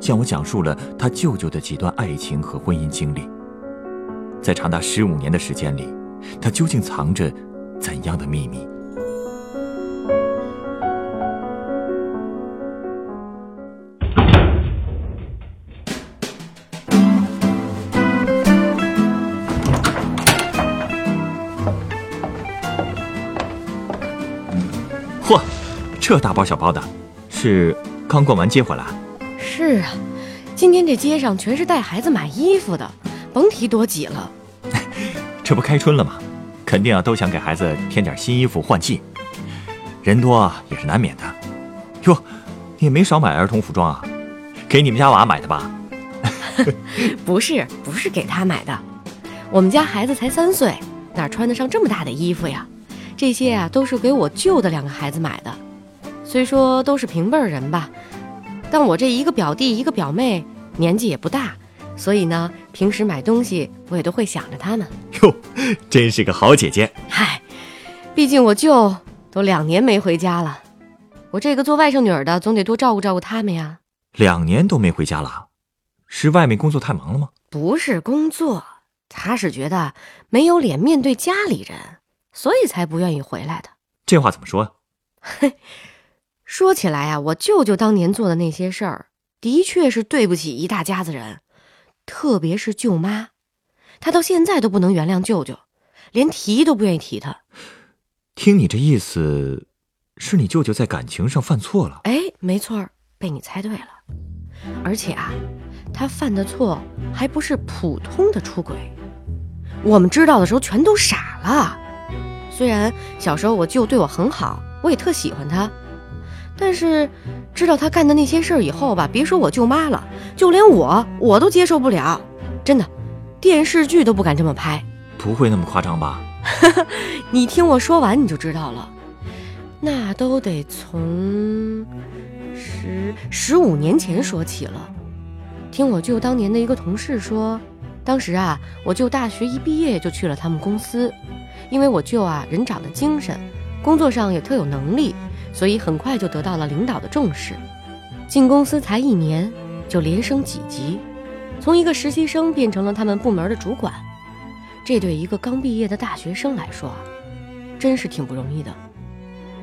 向我讲述了他舅舅的几段爱情和婚姻经历。在长达十五年的时间里，他究竟藏着怎样的秘密？嚯，这大包小包的，是刚逛完街回来？是啊，今天这街上全是带孩子买衣服的，甭提多挤了。这不开春了吗？肯定啊，都想给孩子添点新衣服换季，人多啊也是难免的。哟，你也没少买儿童服装啊，给你们家娃买的吧？不是，不是给他买的，我们家孩子才三岁，哪穿得上这么大的衣服呀？这些啊都是给我舅的两个孩子买的，虽说都是平辈儿人吧，但我这一个表弟一个表妹年纪也不大，所以呢，平时买东西我也都会想着他们。哟，真是个好姐姐。嗨，毕竟我舅都两年没回家了，我这个做外甥女儿的总得多照顾照顾他们呀。两年都没回家了，是外面工作太忙了吗？不是工作，他是觉得没有脸面对家里人，所以才不愿意回来的。这话怎么说呀？说起来啊，我舅舅当年做的那些事儿，的确是对不起一大家子人，特别是舅妈，他到现在都不能原谅舅舅，连提都不愿意提他。听你这意思，是你舅舅在感情上犯错了？哎，没错儿，被你猜对了。而且啊，他犯的错还不是普通的出轨，我们知道的时候全都傻了。虽然小时候我舅对我很好，我也特喜欢他，但是知道他干的那些事儿以后吧，别说我舅妈了，就连我我都接受不了。真的，电视剧都不敢这么拍。不会那么夸张吧？你听我说完你就知道了，那都得从十十五年前说起了。听我舅当年的一个同事说，当时啊，我舅大学一毕业就去了他们公司，因为我舅啊人长得精神，工作上也特有能力，所以很快就得到了领导的重视。进公司才一年，就连升几级，从一个实习生变成了他们部门的主管。这对一个刚毕业的大学生来说，真是挺不容易的。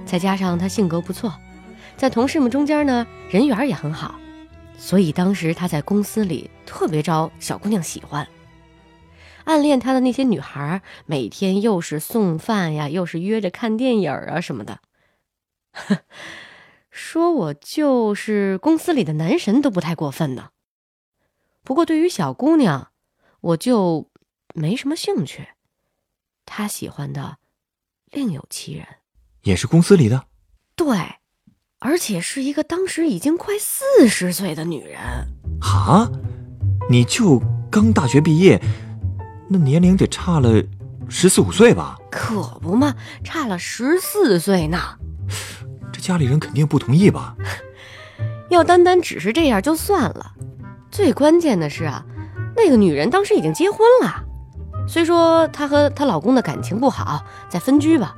再加上他性格不错，在同事们中间呢，人缘也很好，所以当时他在公司里特别招小姑娘喜欢。暗恋他的那些女孩，每天又是送饭呀，又是约着看电影啊什么的。说我就是公司里的男神都不太过分呢。不过对于小姑娘，我就没什么兴趣。她喜欢的另有其人。也是公司里的？对，而且是一个当时已经快四十岁的女人。哈，你就刚大学毕业，那年龄得差了十四五岁吧？可不嘛，差了十四岁呢。这家里人肯定不同意吧？要单单只是这样就算了，最关键的是啊，那个女人当时已经结婚了。虽说她和她老公的感情不好，在分居吧，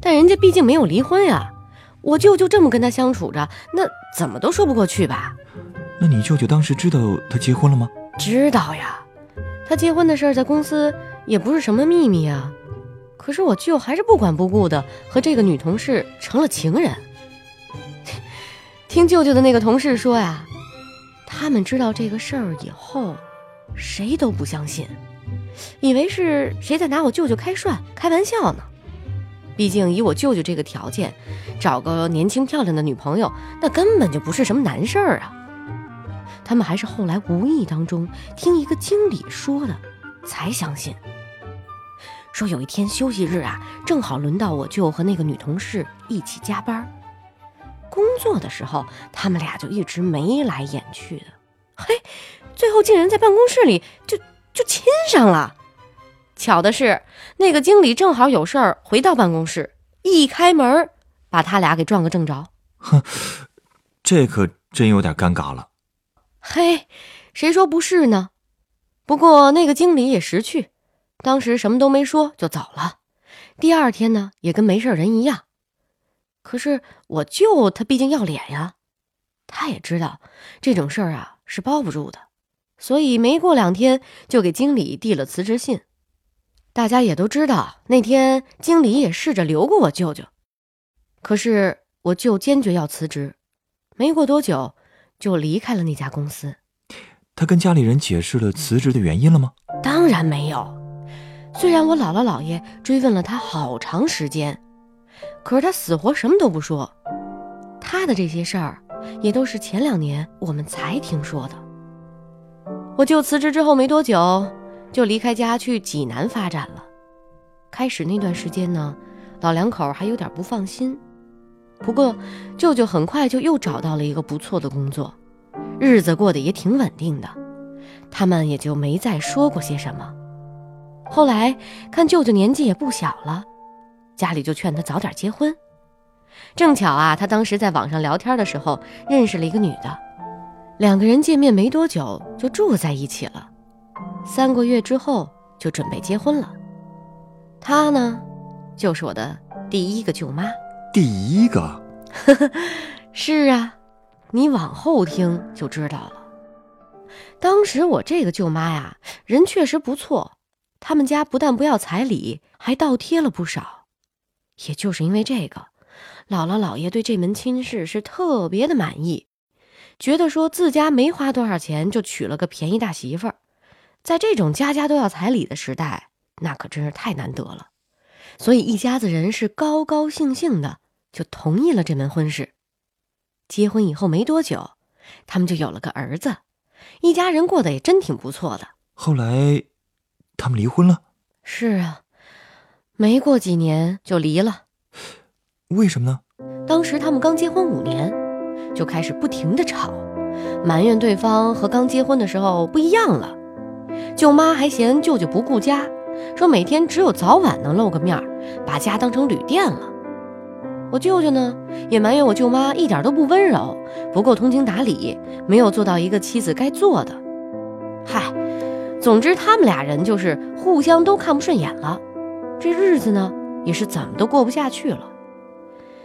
但人家毕竟没有离婚呀。我舅舅这么跟她相处着，那怎么都说不过去吧？那你舅舅当时知道她结婚了吗？知道呀，她结婚的事儿在公司也不是什么秘密啊。可是我舅还是不管不顾的和这个女同事成了情人。听舅舅的那个同事说呀，他们知道这个事儿以后，谁都不相信，以为是谁在拿我舅舅开涮、开玩笑呢。毕竟以我舅舅这个条件，找个年轻漂亮的女朋友，那根本就不是什么难事儿啊。他们还是后来无意当中听一个经理说的，才相信。说有一天休息日啊，正好轮到我舅和那个女同事一起加班。工作的时候，他们俩就一直眉来眼去的。嘿，最后竟然在办公室里就就亲上了。巧的是，那个经理正好有事儿回到办公室，一开门，把他俩给撞个正着。哼，这可真有点尴尬了。嘿，谁说不是呢？不过那个经理也识趣，当时什么都没说就走了。第二天呢，也跟没事人一样。可是我舅他毕竟要脸呀，他也知道这种事儿啊是包不住的，所以没过两天就给经理递了辞职信。大家也都知道，那天经理也试着留过我舅舅，可是我舅坚决要辞职，没过多久就离开了那家公司。他跟家里人解释了辞职的原因了吗？当然没有。虽然我姥姥姥爷追问了他好长时间，可是他死活什么都不说。他的这些事儿也都是前两年我们才听说的。我舅辞职之后没多久。就离开家去济南发展了。开始那段时间呢，老两口还有点不放心。不过舅舅很快就又找到了一个不错的工作，日子过得也挺稳定的。他们也就没再说过些什么。后来看舅舅年纪也不小了，家里就劝他早点结婚。正巧啊，他当时在网上聊天的时候认识了一个女的，两个人见面没多久就住在一起了。三个月之后就准备结婚了，她呢，就是我的第一个舅妈。第一个，是啊，你往后听就知道了。当时我这个舅妈呀，人确实不错，他们家不但不要彩礼，还倒贴了不少。也就是因为这个，姥姥姥爷对这门亲事是特别的满意，觉得说自家没花多少钱就娶了个便宜大媳妇儿。在这种家家都要彩礼的时代，那可真是太难得了，所以一家子人是高高兴兴的就同意了这门婚事。结婚以后没多久，他们就有了个儿子，一家人过得也真挺不错的。后来，他们离婚了。是啊，没过几年就离了。为什么呢？当时他们刚结婚五年，就开始不停的吵，埋怨对方和刚结婚的时候不一样了。舅妈还嫌舅舅不顾家，说每天只有早晚能露个面，把家当成旅店了。我舅舅呢，也埋怨我舅妈一点都不温柔，不够通情达理，没有做到一个妻子该做的。嗨，总之他们俩人就是互相都看不顺眼了，这日子呢也是怎么都过不下去了。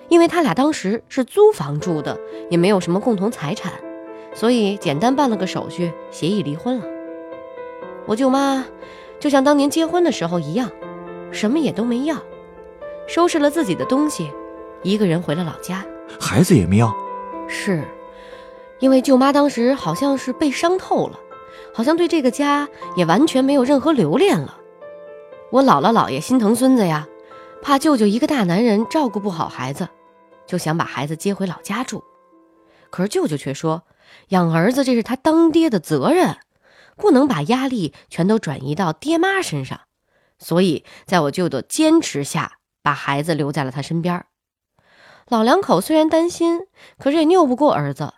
因为他俩当时是租房住的，也没有什么共同财产，所以简单办了个手续，协议离婚了。我舅妈就像当年结婚的时候一样，什么也都没要，收拾了自己的东西，一个人回了老家。孩子也没要，是，因为舅妈当时好像是被伤透了，好像对这个家也完全没有任何留恋了。我姥姥姥爷心疼孙子呀，怕舅舅一个大男人照顾不好孩子，就想把孩子接回老家住。可是舅舅却说，养儿子这是他当爹的责任。不能把压力全都转移到爹妈身上，所以在我舅舅坚持下，把孩子留在了他身边。老两口虽然担心，可是也拗不过儿子，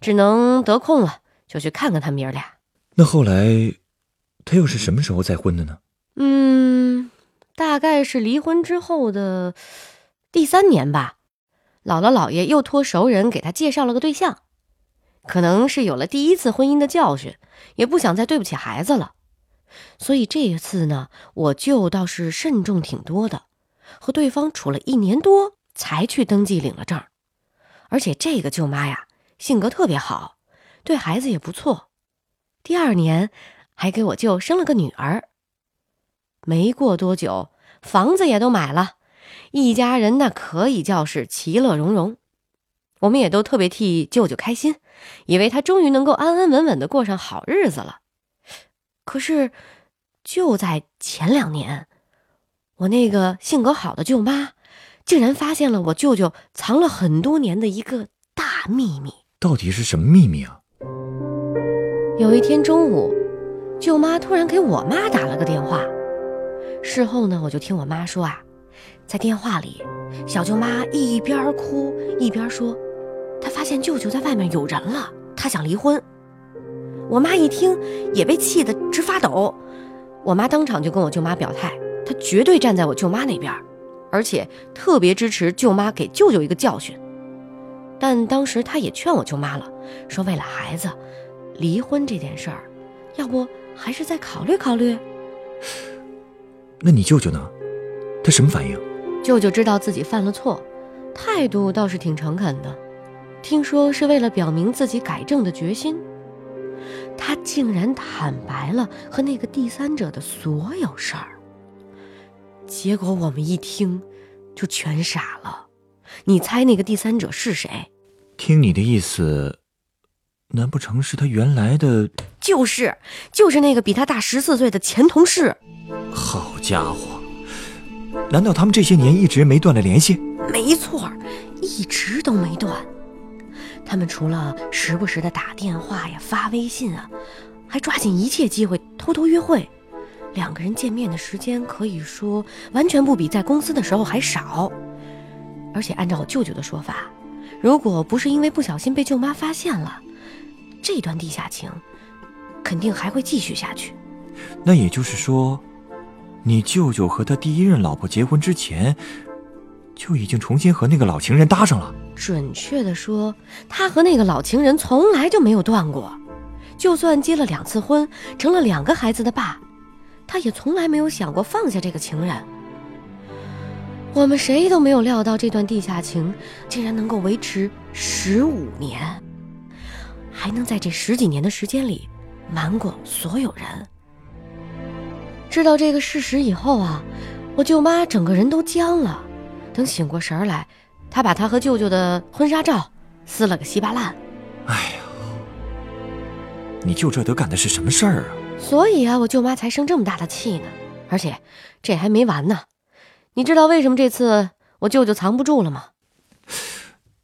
只能得空了就去看看他们爷俩。那后来，他又是什么时候再婚的呢？嗯，大概是离婚之后的第三年吧。姥姥姥爷又托熟人给他介绍了个对象。可能是有了第一次婚姻的教训，也不想再对不起孩子了，所以这一次呢，我舅倒是慎重挺多的，和对方处了一年多才去登记领了证。而且这个舅妈呀，性格特别好，对孩子也不错。第二年还给我舅生了个女儿。没过多久，房子也都买了，一家人那可以叫是其乐融融。我们也都特别替舅舅开心，以为他终于能够安安稳稳的过上好日子了。可是，就在前两年，我那个性格好的舅妈，竟然发现了我舅舅藏了很多年的一个大秘密。到底是什么秘密啊？有一天中午，舅妈突然给我妈打了个电话。事后呢，我就听我妈说啊，在电话里，小舅妈一边哭一边说。她发现舅舅在外面有人了，她想离婚。我妈一听也被气得直发抖。我妈当场就跟我舅妈表态，她绝对站在我舅妈那边，而且特别支持舅妈给舅舅一个教训。但当时她也劝我舅妈了，说为了孩子，离婚这件事儿，要不还是再考虑考虑。那你舅舅呢？他什么反应？舅舅知道自己犯了错，态度倒是挺诚恳的，听说是为了表明自己改正的决心。他竟然坦白了和那个第三者的所有事儿。结果我们一听，就全傻了。你猜那个第三者是谁？听你的意思，难不成是他原来的？就是，就是那个比他大十四岁的前同事。好家伙，难道他们这些年一直没断了联系？没错，一直都没断。他们除了时不时的打电话呀、发微信啊，还抓紧一切机会偷偷约会。两个人见面的时间可以说完全不比在公司的时候还少。而且按照我舅舅的说法，如果不是因为不小心被舅妈发现了，这段地下情肯定还会继续下去。那也就是说。你舅舅和他第一任老婆结婚之前，就已经重新和那个老情人搭上了。准确的说，他和那个老情人从来就没有断过。就算结了两次婚，成了两个孩子的爸，他也从来没有想过放下这个情人。我们谁都没有料到，这段地下情竟然能够维持十五年，还能在这十几年的时间里瞒过所有人。知道这个事实以后啊，我舅妈整个人都僵了。等醒过神来，她把她和舅舅的婚纱照撕了个稀巴烂。哎呦，你舅这都干的是什么事儿啊？所以啊，我舅妈才生这么大的气呢。而且这还没完呢。你知道为什么这次我舅舅藏不住了吗？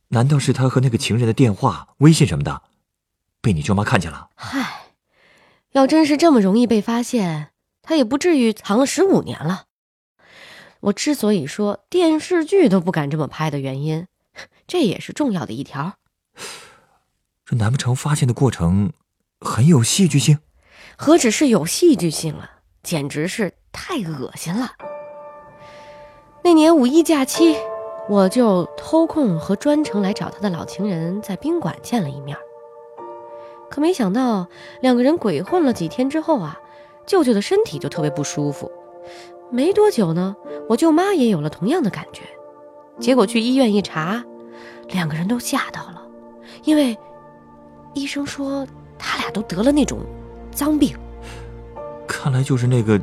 难道是他和那个情人的电话、微信什么的，被你舅妈看见了？嗨，要真是这么容易被发现。他也不至于藏了十五年了。我之所以说电视剧都不敢这么拍的原因，这也是重要的一条。这难不成发现的过程很有戏剧性？何止是有戏剧性啊，简直是太恶心了。那年五一假期，我就偷空和专程来找他的老情人在宾馆见了一面。可没想到，两个人鬼混了几天之后啊。舅舅的身体就特别不舒服，没多久呢，我舅妈也有了同样的感觉。结果去医院一查，两个人都吓到了，因为医生说他俩都得了那种脏病。看来就是那个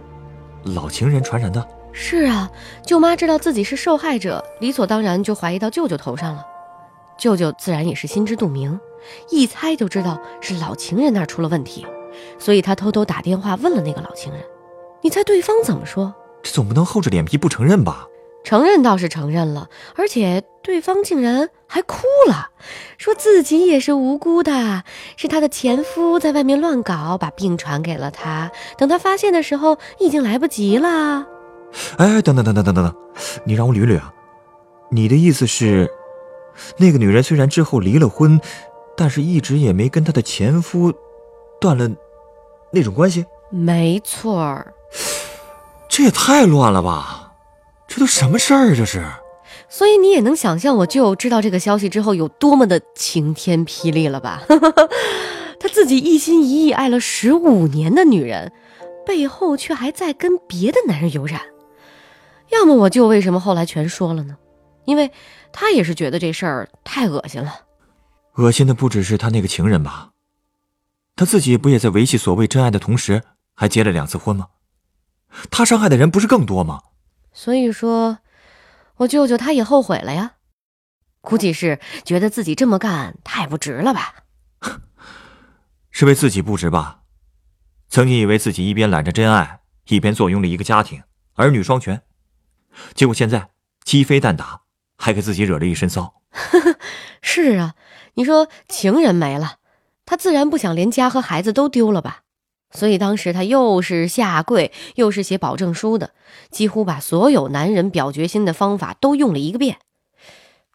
老情人传染的。是啊，舅妈知道自己是受害者，理所当然就怀疑到舅舅头上了。舅舅自然也是心知肚明，一猜就知道是老情人那儿出了问题。所以他偷偷打电话问了那个老情人，你猜对方怎么说？这总不能厚着脸皮不承认吧？承认倒是承认了，而且对方竟然还哭了，说自己也是无辜的，是他的前夫在外面乱搞，把病传给了他。等他发现的时候，已经来不及了。哎，等等等等等等等，你让我捋捋啊！你的意思是，那个女人虽然之后离了婚，但是一直也没跟她的前夫断了。那种关系，没错儿。这也太乱了吧！这都什么事儿？这是。所以你也能想象，我舅知道这个消息之后有多么的晴天霹雳了吧？他自己一心一意爱了十五年的女人，背后却还在跟别的男人有染。要么我舅为什么后来全说了呢？因为他也是觉得这事儿太恶心了。恶心的不只是他那个情人吧？他自己不也在维系所谓真爱的同时，还结了两次婚吗？他伤害的人不是更多吗？所以说，我舅舅他也后悔了呀，估计是觉得自己这么干太不值了吧？是为自己不值吧？曾经以为自己一边揽着真爱，一边坐拥了一个家庭，儿女双全，结果现在鸡飞蛋打，还给自己惹了一身骚。是啊，你说情人没了。他自然不想连家和孩子都丢了吧，所以当时他又是下跪，又是写保证书的，几乎把所有男人表决心的方法都用了一个遍。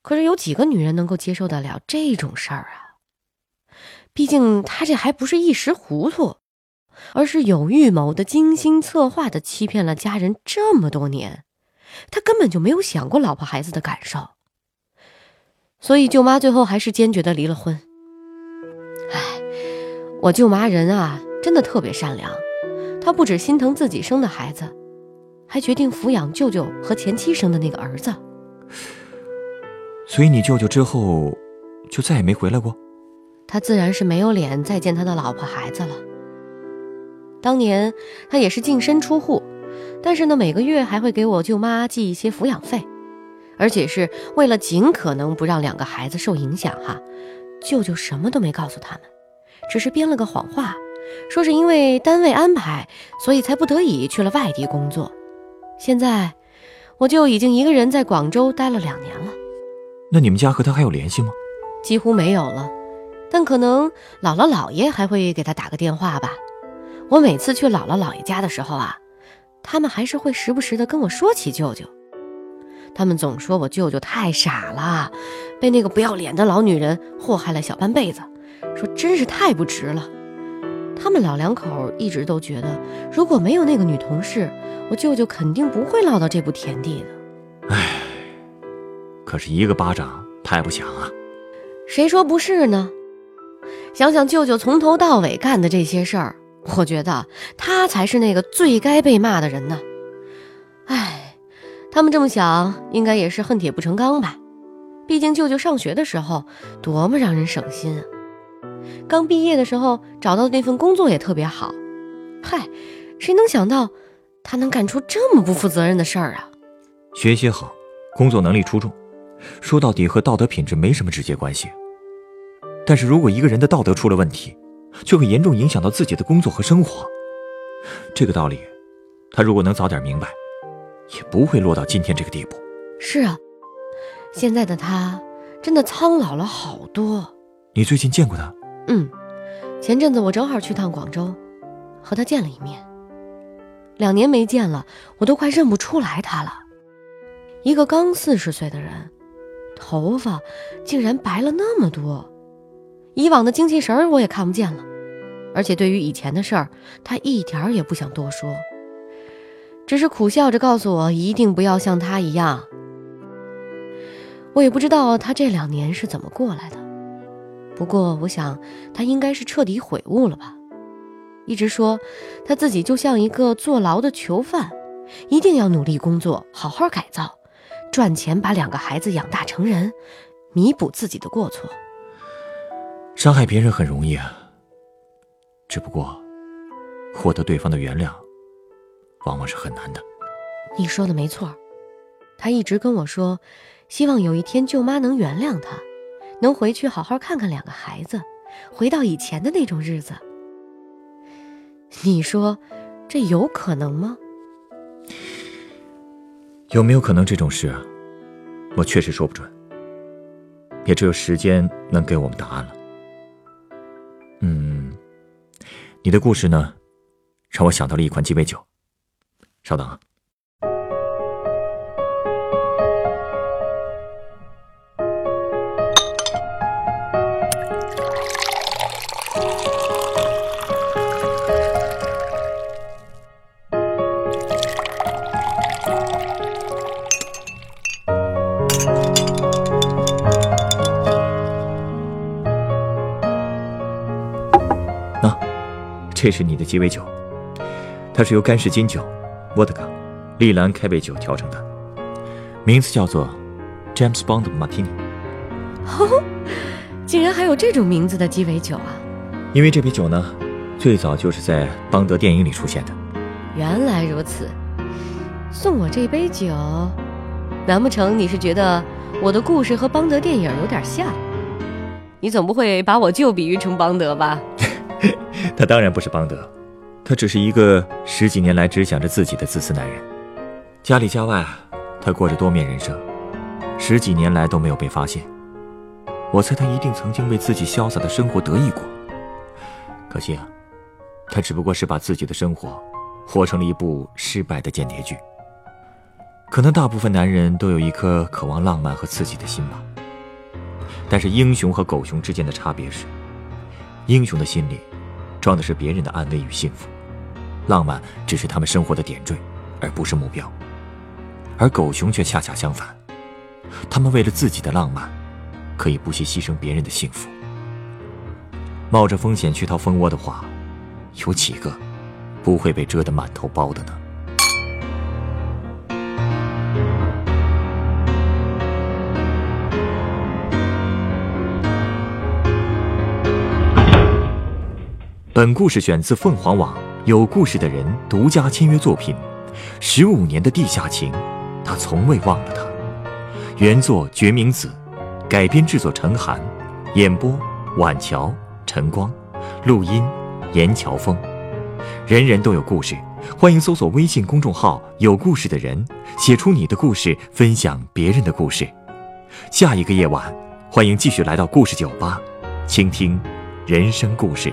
可是有几个女人能够接受得了这种事儿啊？毕竟他这还不是一时糊涂，而是有预谋的、精心策划的欺骗了家人这么多年。他根本就没有想过老婆孩子的感受，所以舅妈最后还是坚决的离了婚。唉，我舅妈人啊，真的特别善良，她不止心疼自己生的孩子，还决定抚养舅舅和前妻生的那个儿子。所以你舅舅之后就再也没回来过？他自然是没有脸再见他的老婆孩子了。当年他也是净身出户，但是呢，每个月还会给我舅妈寄一些抚养费，而且是为了尽可能不让两个孩子受影响哈。舅舅什么都没告诉他们，只是编了个谎话，说是因为单位安排，所以才不得已去了外地工作。现在我就已经一个人在广州待了两年了。那你们家和他还有联系吗？几乎没有了。但可能姥姥姥爷还会给他打个电话吧。我每次去姥姥姥爷家的时候啊，他们还是会时不时的跟我说起舅舅。他们总说我舅舅太傻了，被那个不要脸的老女人祸害了小半辈子，说真是太不值了。他们老两口一直都觉得，如果没有那个女同事，我舅舅肯定不会落到这步田地的。唉，可是一个巴掌拍不响啊。谁说不是呢？想想舅舅从头到尾干的这些事儿，我觉得他才是那个最该被骂的人呢。唉，他们这么想，应该也是恨铁不成钢吧？毕竟舅舅上学的时候多么让人省心啊！刚毕业的时候找到的那份工作也特别好。嗨，谁能想到他能干出这么不负责任的事儿啊？学习好，工作能力出众，说到底和道德品质没什么直接关系。但是如果一个人的道德出了问题，就会严重影响到自己的工作和生活。这个道理，他如果能早点明白，也不会落到今天这个地步。是啊，现在的他真的苍老了好多。你最近见过他？嗯，前阵子我正好去趟广州，和他见了一面。两年没见了，我都快认不出来他了。一个刚四十岁的人，头发竟然白了那么多。以往的精气神儿我也看不见了，而且对于以前的事儿，他一点儿也不想多说，只是苦笑着告诉我一定不要像他一样。我也不知道他这两年是怎么过来的，不过我想他应该是彻底悔悟了吧。一直说他自己就像一个坐牢的囚犯，一定要努力工作，好好改造，赚钱把两个孩子养大成人，弥补自己的过错。伤害别人很容易啊，只不过获得对方的原谅，往往是很难的。你说的没错，他一直跟我说，希望有一天舅妈能原谅他，能回去好好看看两个孩子，回到以前的那种日子。你说，这有可能吗？有没有可能这种事，我确实说不准，也只有时间能给我们答案了。嗯，你的故事呢，让我想到了一款鸡尾酒。稍等啊。这是你的鸡尾酒，它是由干式金酒、沃德嘎、利兰开胃酒调成的，名字叫做 James Bond Martini。哦，竟然还有这种名字的鸡尾酒啊！因为这杯酒呢，最早就是在邦德电影里出现的。原来如此，送我这杯酒，难不成你是觉得我的故事和邦德电影有点像？你总不会把我就比喻成邦德吧？他当然不是邦德，他只是一个十几年来只想着自己的自私男人。家里家外，他过着多面人生，十几年来都没有被发现。我猜他一定曾经为自己潇洒的生活得意过。可惜啊，他只不过是把自己的生活活成了一部失败的间谍剧。可能大部分男人都有一颗渴望浪漫和刺激的心吧。但是英雄和狗熊之间的差别是。英雄的心里，装的是别人的安危与幸福，浪漫只是他们生活的点缀，而不是目标。而狗熊却恰恰相反，他们为了自己的浪漫，可以不惜牺牲别人的幸福。冒着风险去掏蜂窝的话，有几个不会被蛰得满头包的呢？本故事选自凤凰网有故事的人独家签约作品，《十五年的地下情》，他从未忘了他。原作决明子，改编制作陈寒，演播晚桥、晨光，录音严乔峰。人人都有故事，欢迎搜索微信公众号“有故事的人”，写出你的故事，分享别人的故事。下一个夜晚，欢迎继续来到故事酒吧，倾听人生故事。